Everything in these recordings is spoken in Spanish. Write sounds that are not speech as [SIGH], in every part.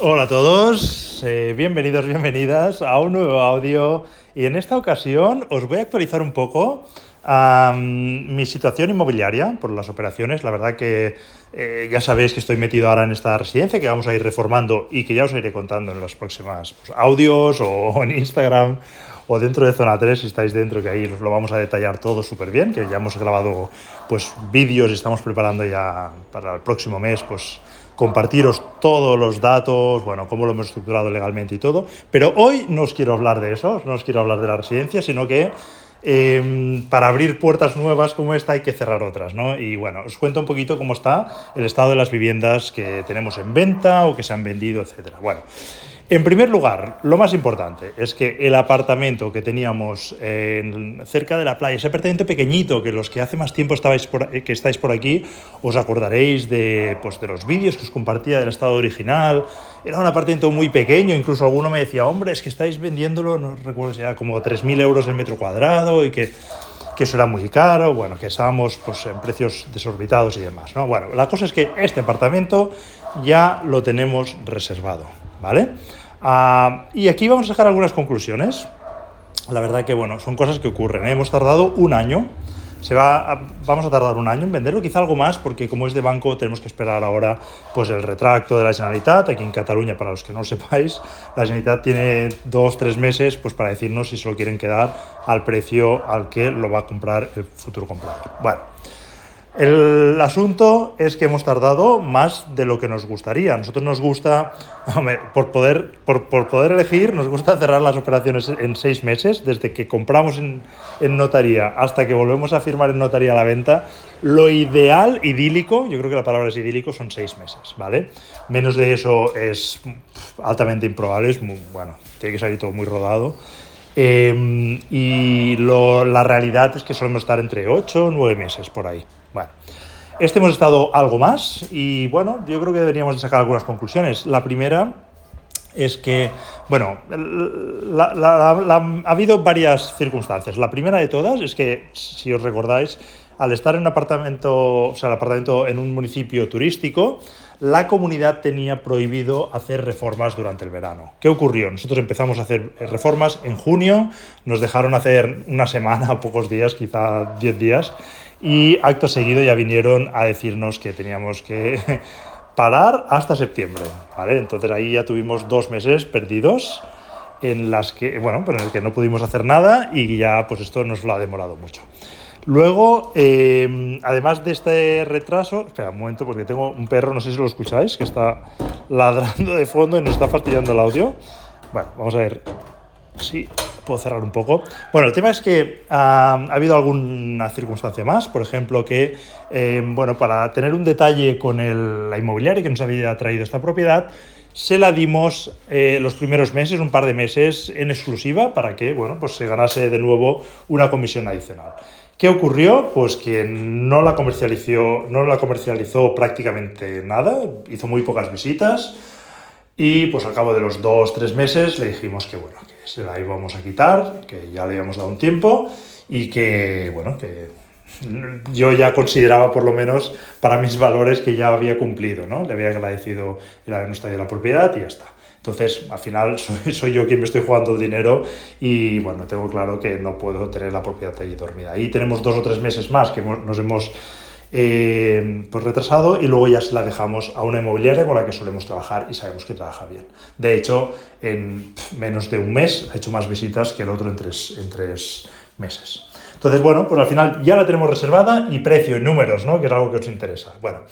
Hola a todos, eh, bienvenidos, bienvenidas a un nuevo audio y en esta ocasión os voy a actualizar un poco mi situación inmobiliaria por las operaciones. La verdad que eh, ya sabéis que estoy metido ahora en esta residencia que vamos a ir reformando y que ya os iré contando en los próximos pues, audios o en Instagram o dentro de Zona 3, si estáis dentro, que ahí lo vamos a detallar todo súper bien, que ya hemos grabado pues vídeos y estamos preparando ya para el próximo mes pues compartiros todos los datos, bueno, cómo lo hemos estructurado legalmente y todo. Pero hoy no os quiero hablar de eso, no os quiero hablar de la residencia, sino que em, para abrir puertas nuevas como esta hay que cerrar otras, ¿no? Y bueno, os cuento un poquito cómo está el estado de las viviendas que tenemos en venta o que se han vendido, etcétera. Bueno, en primer lugar, lo más importante es que el apartamento que teníamos cerca de la playa, ese apartamento pequeñito que los que hace más tiempo estabais que estáis por aquí, os acordaréis de, pues, de los vídeos que os compartía del estado original. Era un apartamento muy pequeño, incluso alguno me decía, hombre, es que estáis vendiéndolo, no recuerdo si era como 3.000 euros el metro cuadrado y que, que eso era muy caro, bueno, que estábamos pues, en precios desorbitados y demás. ¿no? Bueno, la cosa es que este apartamento ya lo tenemos reservado, ¿vale? Ah, y aquí vamos a sacar algunas conclusiones. La verdad que, bueno, son cosas que ocurren. ¿eh? Hemos tardado un año. Se va vamos a tardar un año en venderlo, quizá algo más, porque como es de banco tenemos que esperar ahora pues, el retracto de la Generalitat. Aquí en Cataluña, para los que no lo sepáis, la Generalitat tiene dos, tres meses pues, para decirnos si se lo quieren quedar al precio al que lo va a comprar el futuro comprador. Bueno, el asunto es que hemos tardado más de lo que nos gustaría. Nosotros nos gusta, por, poder, por, poder elegir, nos gusta cerrar las operaciones en seis meses, desde que compramos en, notaría hasta que volvemos a firmar en notaría la venta. Lo ideal, idílico, yo creo que la palabra es idílico, son seis meses, ¿vale? Menos de eso es altamente improbable, es muy, bueno, tiene que salir todo muy rodado. Em, y la realidad es que solemos estar entre ocho o nueve meses por ahí. Bueno, este hemos estado algo más y bueno, yo creo que deberíamos sacar algunas conclusiones. La primera es que, bueno, ha habido varias circunstancias. La primera de todas es que, si os recordáis, al estar en un apartamento, o sea, el apartamento en un municipio turístico, la comunidad tenía prohibido hacer reformas durante el verano. ¿Qué ocurrió? Nosotros empezamos a hacer reformas en junio, nos dejaron hacer una semana [LAUGHS] pocos días, quizá 10 días, y acto seguido ya vinieron a decirnos que teníamos que [LAUGHS] parar hasta septiembre, ¿vale? Entonces ahí ya tuvimos dos meses perdidos en las que, bueno, pero en el que no pudimos hacer nada y ya pues esto nos lo ha demorado mucho. Luego, em, además de este retraso, espera un momento porque tengo un perro, no sé si lo escucháis, que está ladrando de fondo y nos está fastidiando el audio. Bueno, vamos a ver si puedo cerrar un poco. Bueno, el tema es que ha habido alguna circunstancia más, por ejemplo, que, eh, bueno, para tener un detalle con el, la inmobiliaria que nos había traído esta propiedad, se la dimos eh, los primeros meses, un par de meses, en exclusiva para que, bueno, pues se ganase de nuevo una comisión adicional. ¿Qué ocurrió? Pues que no la comercializó, no la comercializó prácticamente nada, hizo muy pocas visitas y pues al cabo de los dos, tres meses le dijimos que, bueno, se la íbamos a quitar, que ya le habíamos dado un tiempo y que, bueno, que yo ya consideraba por lo menos para mis valores que ya había cumplido, ¿no? Le había agradecido el habernos traído la propiedad y ya está. Entonces, al final, [LAUGHS] soy, yo quien me estoy jugando el dinero y, bueno, tengo claro que no puedo tener la propiedad ahí dormida. Ahí tenemos dos o tres meses más que nos hemos eh, pues retrasado y luego ya se la dejamos a una inmobiliaria con la que solemos trabajar y sabemos que trabaja bien. De hecho, en menos de un mes ha hecho más visitas que el otro en tres, en tres meses. Entonces, bueno, pues al final ya la tenemos reservada y precio en números, ¿no? que es algo que os interesa. Bueno,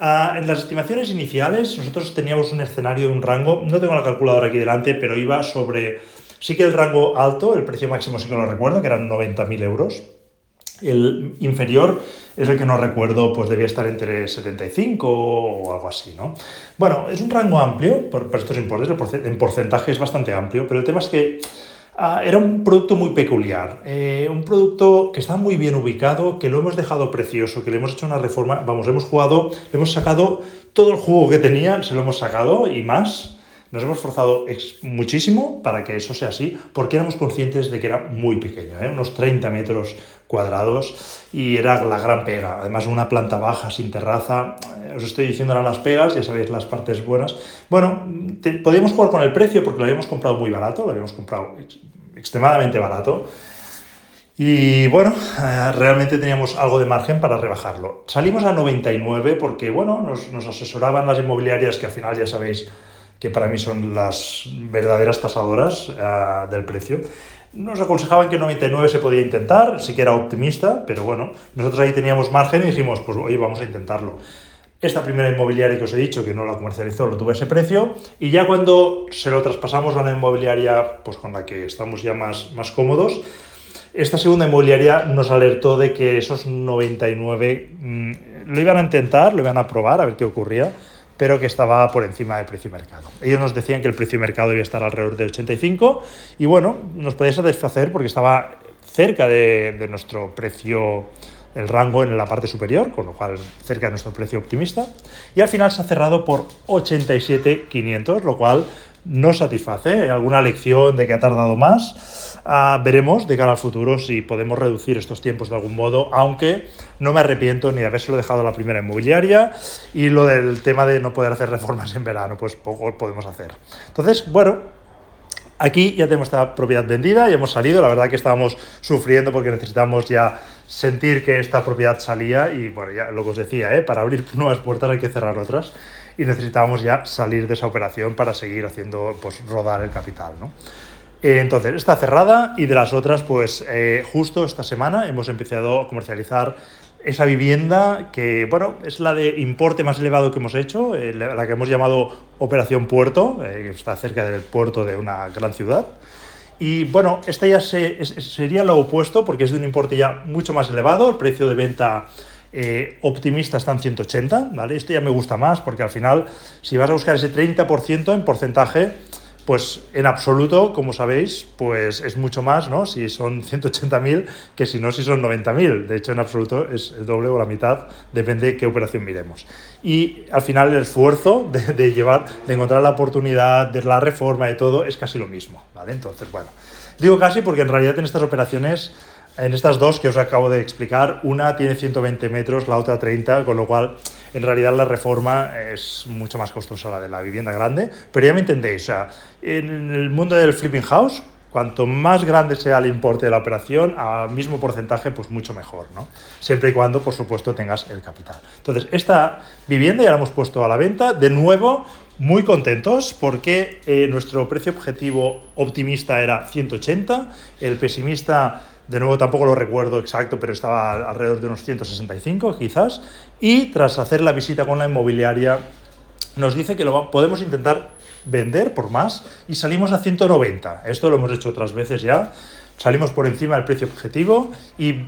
ah, en las estimaciones iniciales nosotros teníamos un escenario un rango, no tengo la calculadora aquí delante, pero iba sobre, sí que el rango alto, el precio máximo sí que lo recuerdo, que eran 90.000 euros. El inferior es el que no recuerdo, pues debía estar entre 75 o algo así, ¿no? Bueno, es un rango amplio por, estos importes, en porcentaje es bastante amplio, pero el tema es que ah, era un producto muy peculiar, eh, un producto que está muy bien ubicado, que lo hemos dejado precioso, que le hemos hecho una reforma, vamos, hemos jugado, hemos sacado todo el jugo que tenía, se lo hemos sacado y más Nos hemos esforzado muchísimo para que eso sea así, porque éramos conscientes de que era muy pequeño, ¿eh? unos 30 metros cuadrados, y era la gran pega. Además, una planta baja, sin terraza. Eh, os estoy diciendo ahora las pegas, ya sabéis las partes buenas. Bueno, podíamos jugar con el precio porque lo habíamos comprado muy barato, lo habíamos comprado extremadamente barato. Y bueno, eh, realmente teníamos algo de margen para rebajarlo. Salimos a 99 porque, bueno, nos, asesoraban las inmobiliarias que al final ya sabéis que para mí son las verdaderas tasadoras eh, del precio. Nos aconsejaban que 99 se podía intentar, sí que era optimista, pero bueno, nosotros ahí teníamos margen y dijimos, pues oye, vamos a intentarlo. Esta primera inmobiliaria que os he dicho que no la comercializó, lo tuvo ese precio, y ya cuando se lo traspasamos a una inmobiliaria pues con la que estamos ya más, más cómodos, esta segunda inmobiliaria nos alertó de que esos 99 mm, lo iban a intentar, lo iban a probar, a ver qué ocurría, pero que estaba por encima del precio mercado. Ellos nos decían que el precio de mercado debía estar alrededor de 85 y bueno, nos podía satisfacer porque estaba cerca de, de nuestro precio el rango en la parte superior, con lo cual cerca de nuestro precio optimista. Y al final se ha cerrado por 87.500, lo cual nos satisface. ¿Alguna lección de que ha tardado más? Ah, veremos de cara al futuro si podemos reducir estos tiempos de algún modo, aunque no me arrepiento ni de habérselo dejado la primera inmobiliaria y lo del tema de no poder hacer reformas en verano, pues poco podemos hacer. Entonces, bueno, aquí ya tenemos esta propiedad vendida y hemos salido. La verdad que estábamos sufriendo porque necesitamos ya sentir que esta propiedad salía y bueno, ya lo que os decía, ¿eh? para abrir [LAUGHS] nuevas puertas hay que cerrar otras y necesitábamos ya salir de esa operación para seguir haciendo, pues rodar el capital, ¿no? Eh, entonces, está cerrada y de las otras, pues eh, justo esta semana hemos empezado a comercializar esa vivienda que, bueno, es la de importe más elevado que hemos hecho, eh, la que hemos llamado Operación Puerto, que está cerca del puerto de una gran ciudad. Y bueno, esta ya sería lo opuesto porque es de un importe ya mucho más elevado, el precio de venta optimista está en 180, ¿vale? Esto ya me gusta más porque al final, si vas a buscar ese 30% en porcentaje, pues en absoluto, como sabéis, pues es mucho más, ¿no? Si son 180.000 que si no, si son 90.000. De hecho, en absoluto es el doble o la mitad, depende de qué operación miremos. Y al final el esfuerzo de, llevar, de encontrar la oportunidad, de la reforma, y todo, es casi lo mismo, ¿vale? Entonces, bueno, digo casi porque en realidad en estas operaciones en estas dos que os acabo de explicar, una tiene 120 metros, la otra 30, con lo cual en realidad la reforma es mucho más costosa la de la vivienda grande, pero ya me entendéis, o sea, en el mundo del flipping house, cuanto más grande sea el importe de la operación, al mismo porcentaje, pues mucho mejor, ¿no? Siempre y cuando, por supuesto, tengas el capital. Entonces, esta vivienda ya la hemos puesto a la venta, de nuevo, muy contentos porque eh, nuestro precio objetivo optimista era 180, el pesimista de nuevo tampoco lo recuerdo exacto, pero estaba alrededor de unos 165 quizás. Y tras hacer la visita con la inmobiliaria, nos dice que lo podemos intentar vender por más y salimos a 190. Esto lo hemos hecho otras veces ya. Salimos por encima del precio objetivo y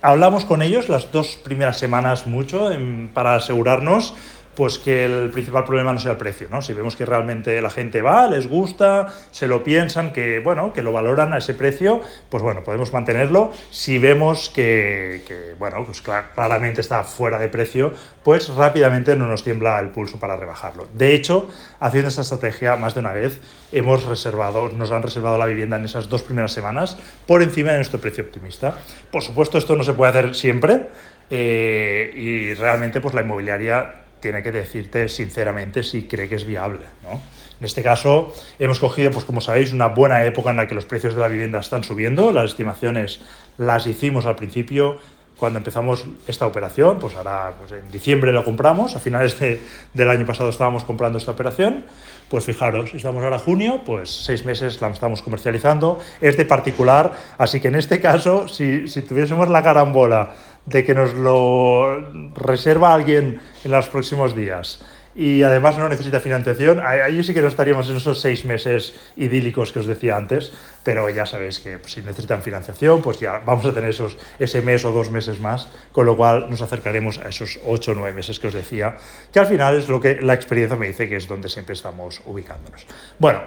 hablamos con ellos las dos primeras semanas mucho para asegurarnos pues que el principal problema no sea el precio, ¿no? Si vemos que realmente la gente va, les gusta, se lo piensan, que bueno, que lo valoran a ese precio, pues bueno, podemos mantenerlo. Si vemos que, bueno, pues claramente está fuera de precio, pues rápidamente no nos tiembla el pulso para rebajarlo. De hecho, haciendo esta estrategia más de una vez, hemos reservado, nos han reservado la vivienda en esas dos primeras semanas por encima de nuestro precio optimista. Por supuesto, esto no se puede hacer siempre. Eh, y realmente pues la inmobiliaria tiene que decirte sinceramente si cree que es viable. ¿no? En este caso, hemos cogido, pues como sabéis, una buena época en la que los precios de la vivienda están subiendo. Las estimaciones las hicimos al principio cuando empezamos esta operación, pues ahora pues en diciembre lo compramos, a finales del año pasado estábamos comprando esta operación, pues fijaros, estamos ahora junio, pues seis meses la estamos comercializando, es de particular, así que en este caso, si, si tuviésemos la carambola de que nos lo reserva alguien en los próximos días y además no necesita financiación, ahí sí que no estaríamos en esos seis meses idílicos que os decía antes, pero ya sabéis que si necesitan financiación, pues ya vamos a tener esos, ese mes o dos meses más, con lo cual nos acercaremos a esos ocho o nueve meses que os decía, que al final es lo que la experiencia me dice que es donde siempre estamos ubicándonos. Bueno,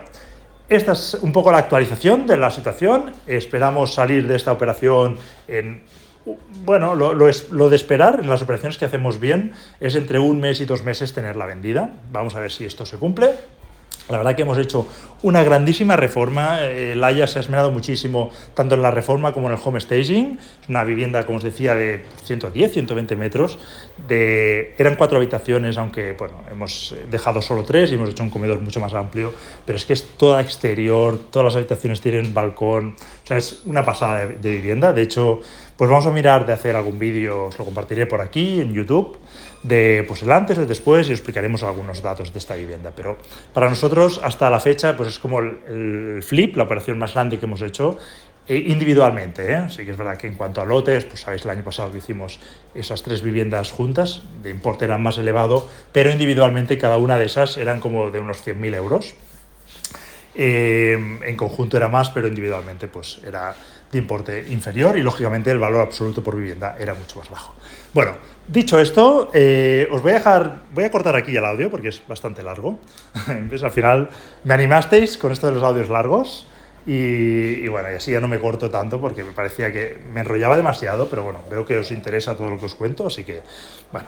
esta es un poco la actualización de la situación. Esperamos salir de esta operación en bueno, lo, es, lo, de esperar en las operaciones que hacemos bien es entre un mes y dos meses tenerla vendida. Vamos a ver si esto se cumple. La verdad que hemos hecho una grandísima reforma. Eh, Laia se ha esmerado muchísimo tanto en la reforma como en el home staging. Una vivienda, como os decía, de 110, 120 metros. De, eran cuatro habitaciones, aunque bueno, hemos dejado solo tres y hemos hecho un comedor mucho más amplio. Pero es que es toda exterior, todas las habitaciones tienen balcón. O sea, es una pasada de vivienda. De hecho, pues vamos a mirar de hacer algún vídeo, os lo compartiré por aquí en YouTube de pues el antes, el después y explicaremos algunos datos de esta vivienda. Pero para nosotros hasta la fecha pues es como el, flip, la operación más grande que hemos hecho eh, individualmente. ¿eh? Sí que es verdad que en cuanto a lotes, pues sabéis el año pasado que hicimos esas tres viviendas juntas, de importe era más elevado, pero individualmente cada una de esas eran como de unos 100.000 euros. Eh, en conjunto era más, pero individualmente pues era de importe inferior y lógicamente el valor absoluto por vivienda era mucho más bajo. Bueno, dicho esto, eh, os voy a dejar, voy a cortar aquí el audio porque es bastante largo. [LAUGHS] Al final me animasteis con esto de los audios largos y, bueno, y así ya no me corto tanto porque me parecía que me enrollaba demasiado, pero bueno, veo que os interesa todo lo que os cuento, así que bueno.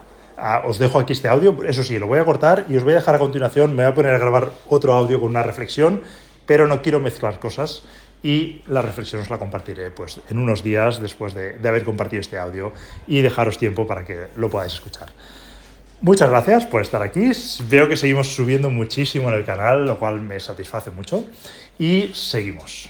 Os dejo aquí este audio, eso sí, lo voy a cortar y os voy a dejar a continuación, me voy a poner a grabar otro audio con una reflexión, pero no quiero mezclar cosas y la reflexión os la compartiré pues, en unos días después de, de haber compartido este audio y dejaros tiempo para que lo podáis escuchar. Muchas gracias por estar aquí. Veo que seguimos subiendo muchísimo en el canal, lo cual me satisface mucho. Y seguimos.